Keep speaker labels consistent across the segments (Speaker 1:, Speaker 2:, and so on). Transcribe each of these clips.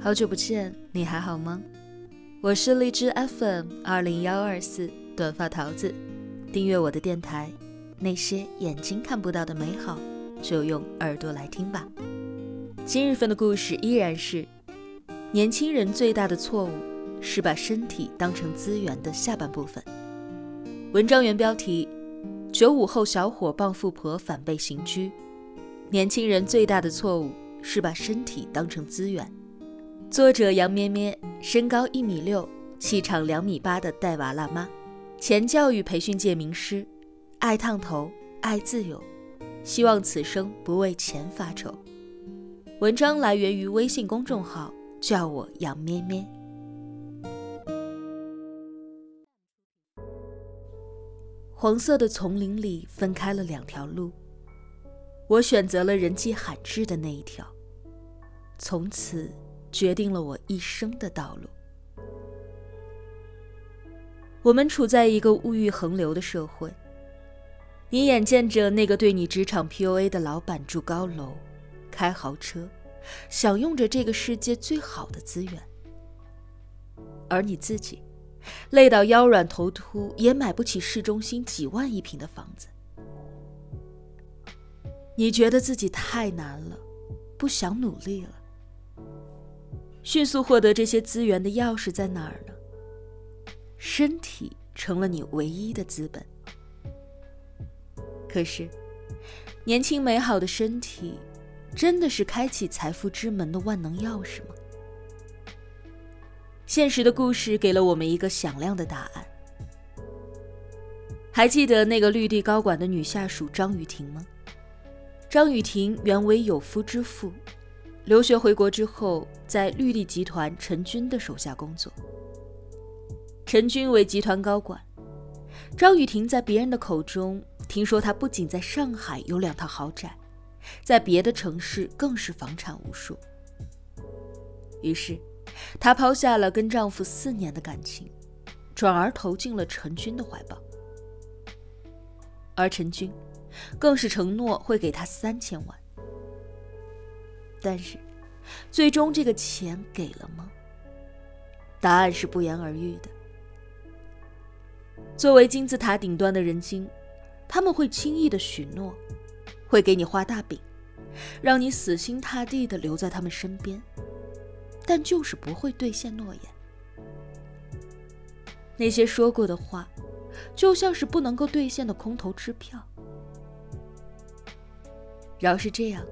Speaker 1: 好久不见，你还好吗？我是荔枝 FM 二零幺二四短发桃子，订阅我的电台。那些眼睛看不到的美好，就用耳朵来听吧。今日份的故事依然是：年轻人最大的错误是把身体当成资源的下半部分。文章原标题：九五后小伙傍富婆反被刑拘。年轻人最大的错误是把身体当成资源。作者杨咩咩，身高一米六，气场两米八的带娃辣妈，前教育培训界名师，爱烫头，爱自由，希望此生不为钱发愁。文章来源于微信公众号“叫我杨咩咩”。黄色的丛林里分开了两条路，我选择了人迹罕至的那一条，从此。决定了我一生的道路。我们处在一个物欲横流的社会，你眼见着那个对你职场 PUA 的老板住高楼、开豪车，享用着这个世界最好的资源，而你自己累到腰软头秃，也买不起市中心几万一平的房子。你觉得自己太难了，不想努力了。迅速获得这些资源的钥匙在哪儿呢？身体成了你唯一的资本。可是，年轻美好的身体，真的是开启财富之门的万能钥匙吗？现实的故事给了我们一个响亮的答案。还记得那个绿地高管的女下属张雨婷吗？张雨婷原为有夫之妇。留学回国之后，在绿地集团陈军的手下工作。陈军为集团高管，张雨婷在别人的口中听说，她不仅在上海有两套豪宅，在别的城市更是房产无数。于是，她抛下了跟丈夫四年的感情，转而投进了陈军的怀抱。而陈军，更是承诺会给她三千万。但是，最终这个钱给了吗？答案是不言而喻的。作为金字塔顶端的人精，他们会轻易的许诺，会给你画大饼，让你死心塌地的留在他们身边，但就是不会兑现诺言。那些说过的话，就像是不能够兑现的空头支票。饶是这样。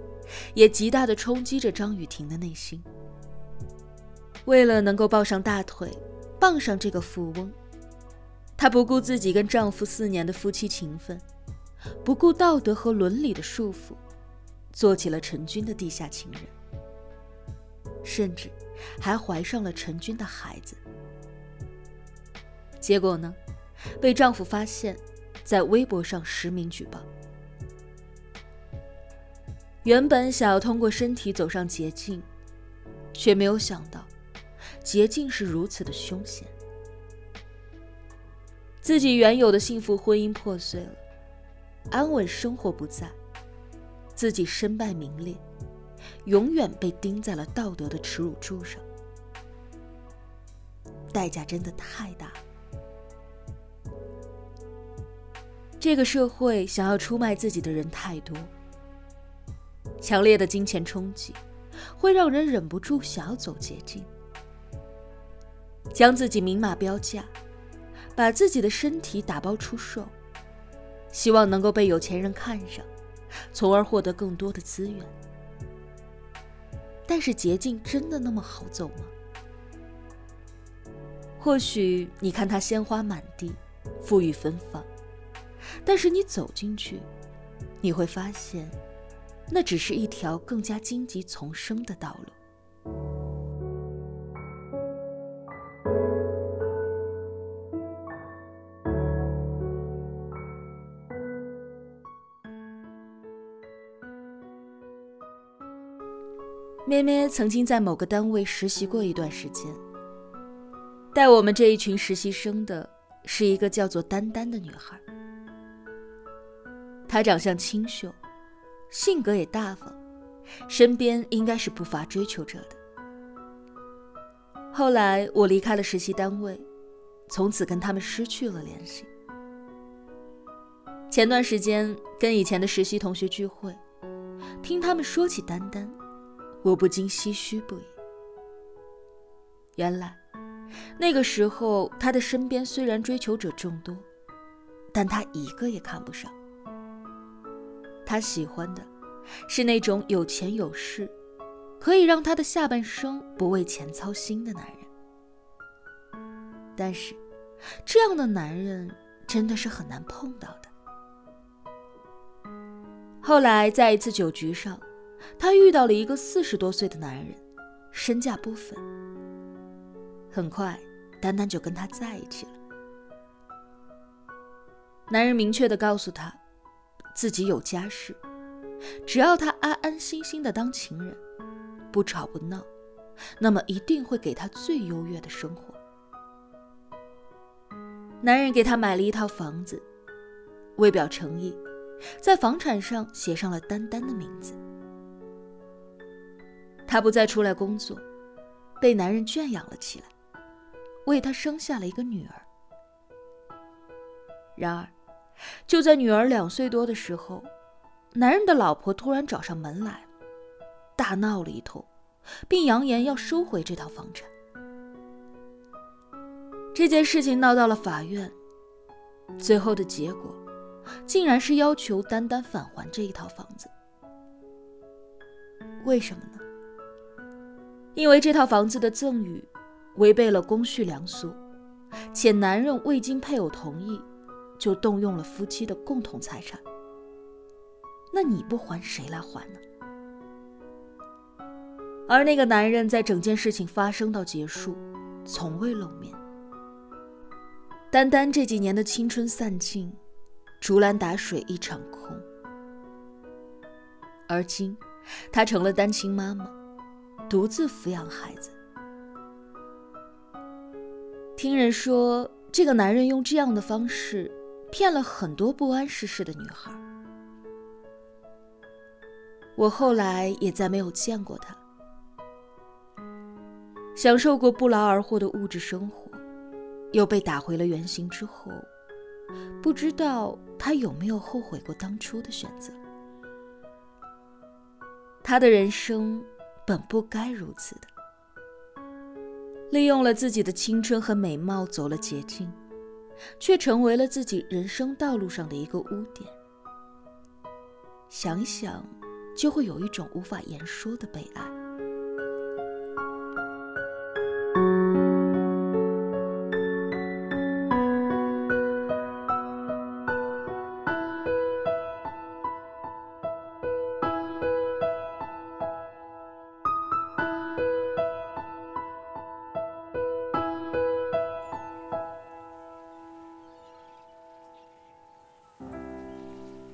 Speaker 1: 也极大的冲击着张雨婷的内心。为了能够抱上大腿，傍上这个富翁，她不顾自己跟丈夫四年的夫妻情分，不顾道德和伦理的束缚，做起了陈军的地下情人，甚至还怀上了陈军的孩子。结果呢，被丈夫发现，在微博上实名举报。原本想要通过身体走上捷径，却没有想到，捷径是如此的凶险。自己原有的幸福婚姻破碎了，安稳生活不在，自己身败名裂，永远被钉在了道德的耻辱柱上，代价真的太大。这个社会想要出卖自己的人太多。强烈的金钱冲击，会让人忍不住想要走捷径，将自己明码标价，把自己的身体打包出售，希望能够被有钱人看上，从而获得更多的资源。但是捷径真的那么好走吗？或许你看它鲜花满地，馥郁芬芳，但是你走进去，你会发现。那只是一条更加荆棘丛生的道路。咩咩曾经在某个单位实习过一段时间，带我们这一群实习生的是一个叫做丹丹的女孩，她长相清秀。性格也大方，身边应该是不乏追求者的。后来我离开了实习单位，从此跟他们失去了联系。前段时间跟以前的实习同学聚会，听他们说起丹丹，我不禁唏嘘不已。原来，那个时候他的身边虽然追求者众多，但他一个也看不上。他喜欢的，是那种有钱有势。可以让他的下半生不为钱操心的男人，但是，这样的男人真的是很难碰到的。后来在一次酒局上，他遇到了一个四十多岁的男人，身价不菲。很快，丹丹就跟他在一起了。男人明确的告诉他，自己有家室，只要他安安心心的当情人。不吵不闹，那么一定会给他最优越的生活。男人给他买了一套房子，为表诚意，在房产上写上了丹丹的名字。他不再出来工作，被男人圈养了起来，为他生下了一个女儿。然而，就在女儿两岁多的时候，男人的老婆突然找上门来。大闹了一通，并扬言要收回这套房产。这件事情闹到了法院，最后的结果竟然是要求丹丹返还这一套房子。为什么呢？因为这套房子的赠与违背了公序良俗，且男人未经配偶同意就动用了夫妻的共同财产。那你不还，谁来还呢？而那个男人在整件事情发生到结束，从未露面。丹丹这几年的青春散尽，竹篮打水一场空。而今，她成了单亲妈妈，独自抚养孩子。听人说，这个男人用这样的方式骗了很多不谙世事的女孩。我后来也再没有见过他。享受过不劳而获的物质生活，又被打回了原形之后，不知道他有没有后悔过当初的选择。他的人生本不该如此的，利用了自己的青春和美貌走了捷径，却成为了自己人生道路上的一个污点。想一想，就会有一种无法言说的悲哀。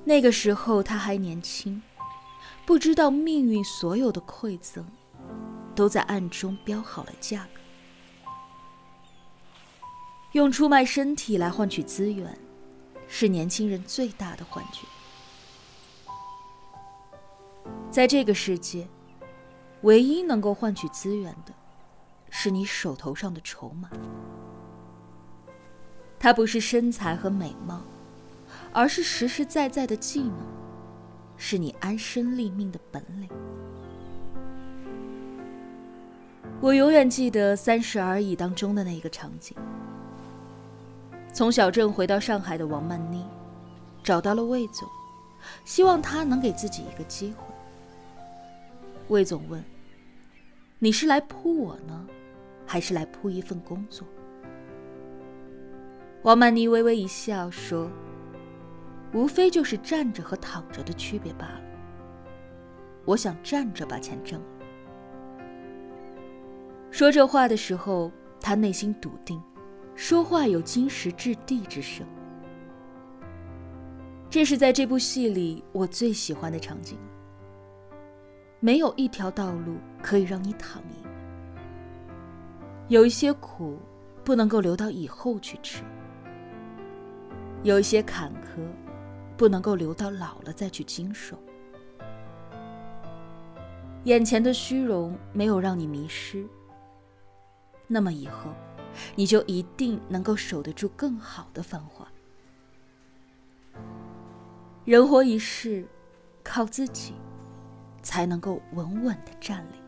Speaker 1: 那个时候他还年轻，不知道命运所有的馈赠，都在暗中标好了价格。用出卖身体来换取资源，是年轻人最大的幻觉。在这个世界，唯一能够换取资源的，是你手头上的筹码。它不是身材和美貌。而是实实在在的技能，是你安身立命的本领。我永远记得《三十而已》当中的那个场景：从小镇回到上海的王曼妮，找到了魏总，希望他能给自己一个机会。魏总问：“你是来扑我呢，还是来扑一份工作？”王曼妮微微一笑说。无非就是站着和躺着的区别罢了。我想站着把钱挣了。说这话的时候，他内心笃定，说话有金石掷地之声。这是在这部戏里我最喜欢的场景。没有一条道路可以让你躺赢，有一些苦不能够留到以后去吃，有一些坎坷。不能够留到老了再去经受。眼前的虚荣没有让你迷失，那么以后，你就一定能够守得住更好的繁华。人活一世，靠自己才能够稳稳的站立。